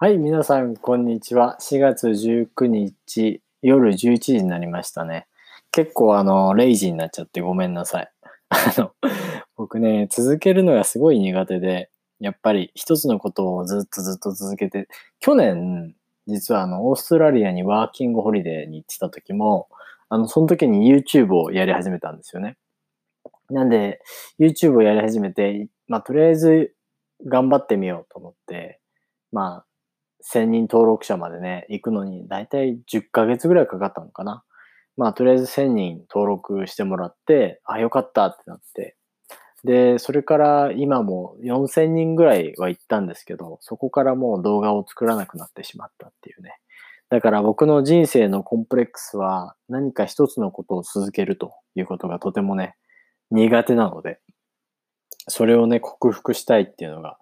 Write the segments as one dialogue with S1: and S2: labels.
S1: はい、皆さん、こんにちは。4月19日、夜11時になりましたね。結構、あの、レイジーになっちゃってごめんなさい。あの、僕ね、続けるのがすごい苦手で、やっぱり一つのことをずっとずっと続けて、去年、実はあの、オーストラリアにワーキングホリデーに行ってた時も、あの、その時に YouTube をやり始めたんですよね。なんで、YouTube をやり始めて、まあ、とりあえず頑張ってみようと思って、まあ、1000人登録者までね、行くのに、だいたい10ヶ月ぐらいかかったのかな。まあ、とりあえず1000人登録してもらって、あ、よかったってなって。で、それから今も4000人ぐらいは行ったんですけど、そこからもう動画を作らなくなってしまったっていうね。だから僕の人生のコンプレックスは何か一つのことを続けるということがとてもね、苦手なので、それをね、克服したいっていうのが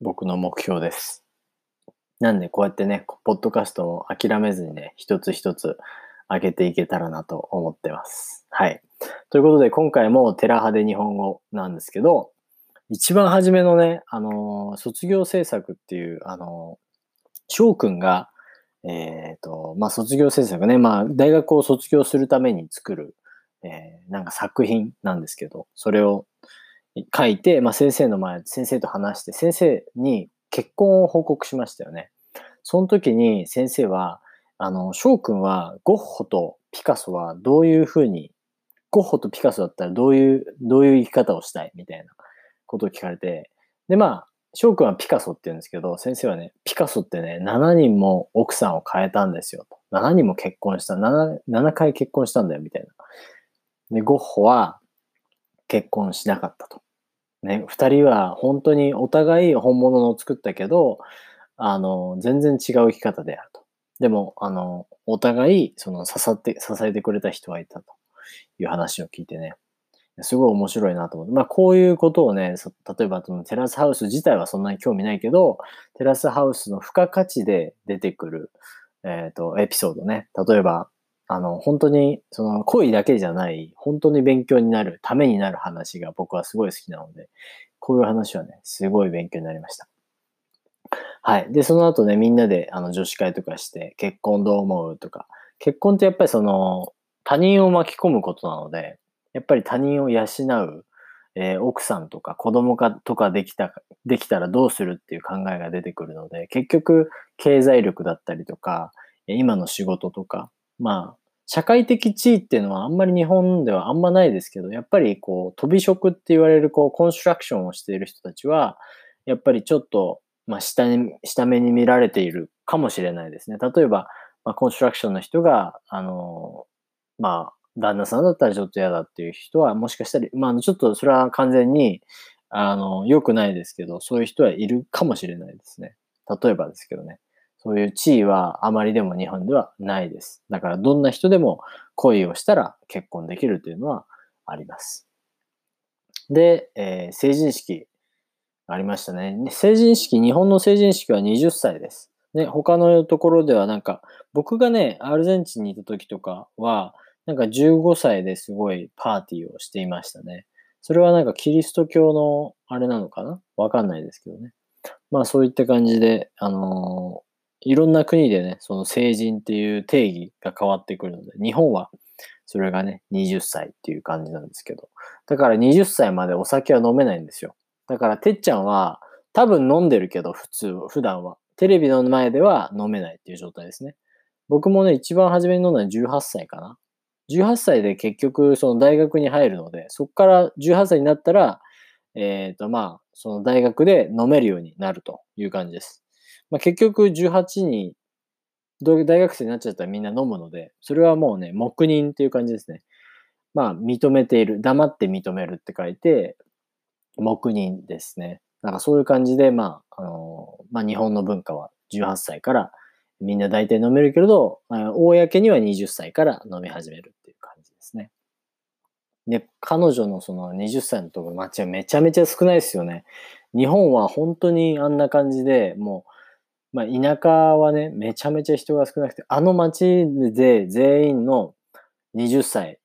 S1: 僕の目標です。なんでこうやってね、ポッドキャストを諦めずにね、一つ一つ上げていけたらなと思ってます。はい。ということで今回もテラ派で日本語なんですけど、一番初めのね、あのー、卒業制作っていう、あのー、翔くんが、えっ、ー、と、まあ、卒業制作ね、まあ、大学を卒業するために作る、えー、なんか作品なんですけど、それを書いて、まあ、先生の前、先生と話して、先生に結婚を報告しましたよね。その時に先生は、あの、翔くんはゴッホとピカソはどういうふうに、ゴッホとピカソだったらどういう、どういう生き方をしたい？みたいなことを聞かれて、で、まあ、翔くんはピカソって言うんですけど、先生はね、ピカソってね、7人も奥さんを変えたんですよと。7人も結婚した。7、7回結婚したんだよ、みたいな。で、ゴッホは結婚しなかったと。ね、二人は本当にお互い本物のを作ったけど、あの、全然違う生き方であると。でも、あの、お互い、その、支って、支えてくれた人はいたという話を聞いてね、すごい面白いなと思って。まあ、こういうことをね、例えば、テラスハウス自体はそんなに興味ないけど、テラスハウスの付加価値で出てくる、えっ、ー、と、エピソードね。例えば、あの、本当に、その恋だけじゃない、本当に勉強になる、ためになる話が僕はすごい好きなので、こういう話はね、すごい勉強になりました。はい。で、その後ね、みんなであの女子会とかして、結婚どう思うとか、結婚ってやっぱりその、他人を巻き込むことなので、やっぱり他人を養う、えー、奥さんとか子供かとかできた、できたらどうするっていう考えが出てくるので、結局、経済力だったりとか、今の仕事とか、まあ、社会的地位っていうのはあんまり日本ではあんまないですけど、やっぱりこう、飛び職って言われるこう、コンストラクションをしている人たちは、やっぱりちょっと、まあ、下に、下目に見られているかもしれないですね。例えば、まあ、コンストラクションの人が、あの、まあ、旦那さんだったらちょっと嫌だっていう人は、もしかしたら、まあ、ちょっとそれは完全に、あの、良くないですけど、そういう人はいるかもしれないですね。例えばですけどね。そういう地位はあまりでも日本ではないです。だからどんな人でも恋をしたら結婚できるというのはあります。で、えー、成人式ありましたね。成人式、日本の成人式は20歳です。ね、他のところではなんか、僕がね、アルゼンチンにいた時とかは、なんか15歳ですごいパーティーをしていましたね。それはなんかキリスト教のあれなのかな？わかんないですけどね。まあそういった感じで、あのいろんな国でね、その成人っていう定義が変わってくるので、日本はそれがね、20歳っていう感じなんですけど。だから20歳までお酒は飲めないんですよ。だからてっちゃんは多分飲んでるけど、普通、普段は。テレビの前では飲めないっていう状態ですね。僕もね、一番初めに飲んだのは18歳かな。18歳で結局その大学に入るので、そこから18歳になったら、えっ、ー、とまあ、その大学で飲めるようになるという感じです。まあ、結局18に、大学生になっちゃったらみんな飲むので、それはもうね、黙認っていう感じですね。まあ、認めている。黙って認めるって書いて、黙認ですね。なんかそういう感じで、まあ、あのまあ、日本の文化は18歳からみんな大体飲めるけれど、公には20歳から飲み始めるっていう感じですね。で、彼女のその20歳のところ街はめちゃめちゃ少ないですよね。日本は本当にあんな感じで、もうまあ、田舎はね、めちゃめちゃ人が少なくて、あの町で全員の20歳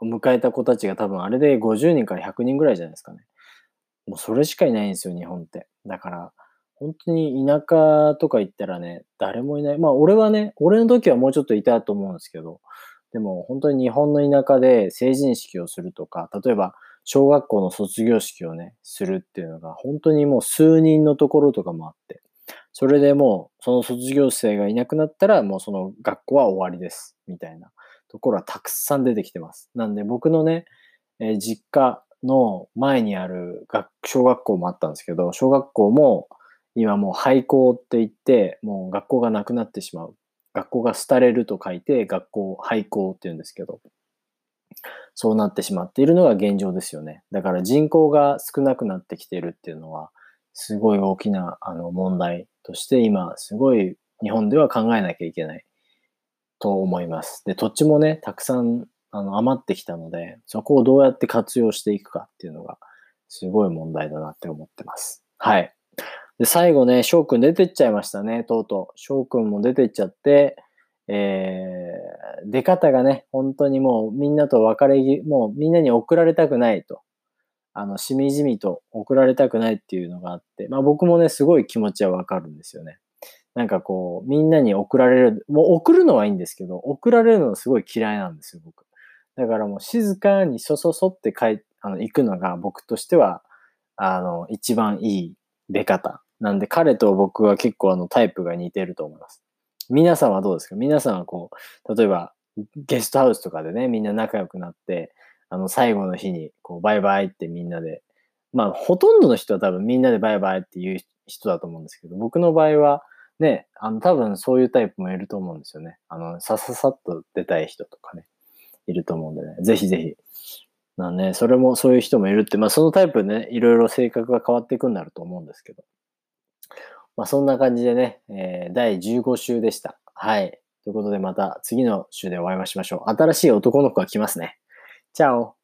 S1: を迎えた子たちが多分あれで50人から100人ぐらいじゃないですかね。もうそれしかいないんですよ、日本って。だから、本当に田舎とか行ったらね、誰もいない。まあ俺はね、俺の時はもうちょっといたと思うんですけど、でも本当に日本の田舎で成人式をするとか、例えば小学校の卒業式をね、するっていうのが本当にもう数人のところとかもあって、それでもうその卒業生がいなくなったらもうその学校は終わりです、みたいなところはたくさん出てきてます。なんで僕のね、えー、実家の前にある学小学校もあったんですけど、小学校も今もう廃校って言って、もう学校がなくなってしまう。学校が廃れると書いて、学校廃校って言うんですけど、そうなってしまっているのが現状ですよね。だから人口が少なくなってきているっていうのは、すごい大きなあの問題として今、すごい日本では考えなきゃいけないと思います。で、土地もね、たくさんあの余ってきたので、そこをどうやって活用していくかっていうのが、すごい問題だなって思ってます。はい。で、最後ね、翔くん出てっちゃいましたね、とうとう。翔くんも出てっちゃって、えー、出方がね、本当にもうみんなと別れ、もうみんなに送られたくないと。あの、しみじみと送られたくないっていうのがあって、まあ僕もね、すごい気持ちはわかるんですよね。なんかこう、みんなに送られる、もう送るのはいいんですけど、送られるのすごい嫌いなんですよ、僕。だからもう静かにそそそって帰、あの、行くのが僕としては、あの、一番いい出方。なんで彼と僕は結構あのタイプが似てると思います。皆さんはどうですか？皆さんはこう、例えばゲストハウスとかでね、みんな仲良くなって、あの最後の日にこうバイバイってみんなで、まあほとんどの人は多分みんなでバイバイって言う人だと思うんですけど、僕の場合はね、あの多分そういうタイプもいると思うんですよね。あの、さささっと出たい人とかね、いると思うんでね、ぜひぜひ。まあね、それもそういう人もいるって、まあそのタイプね、いろいろ性格が変わっていくんだろうと思うんですけど。まあそんな感じでね、えー、第15週でした。はい。ということでまた次の週でお会いしましょう。新しい男の子が来ますね。チャオ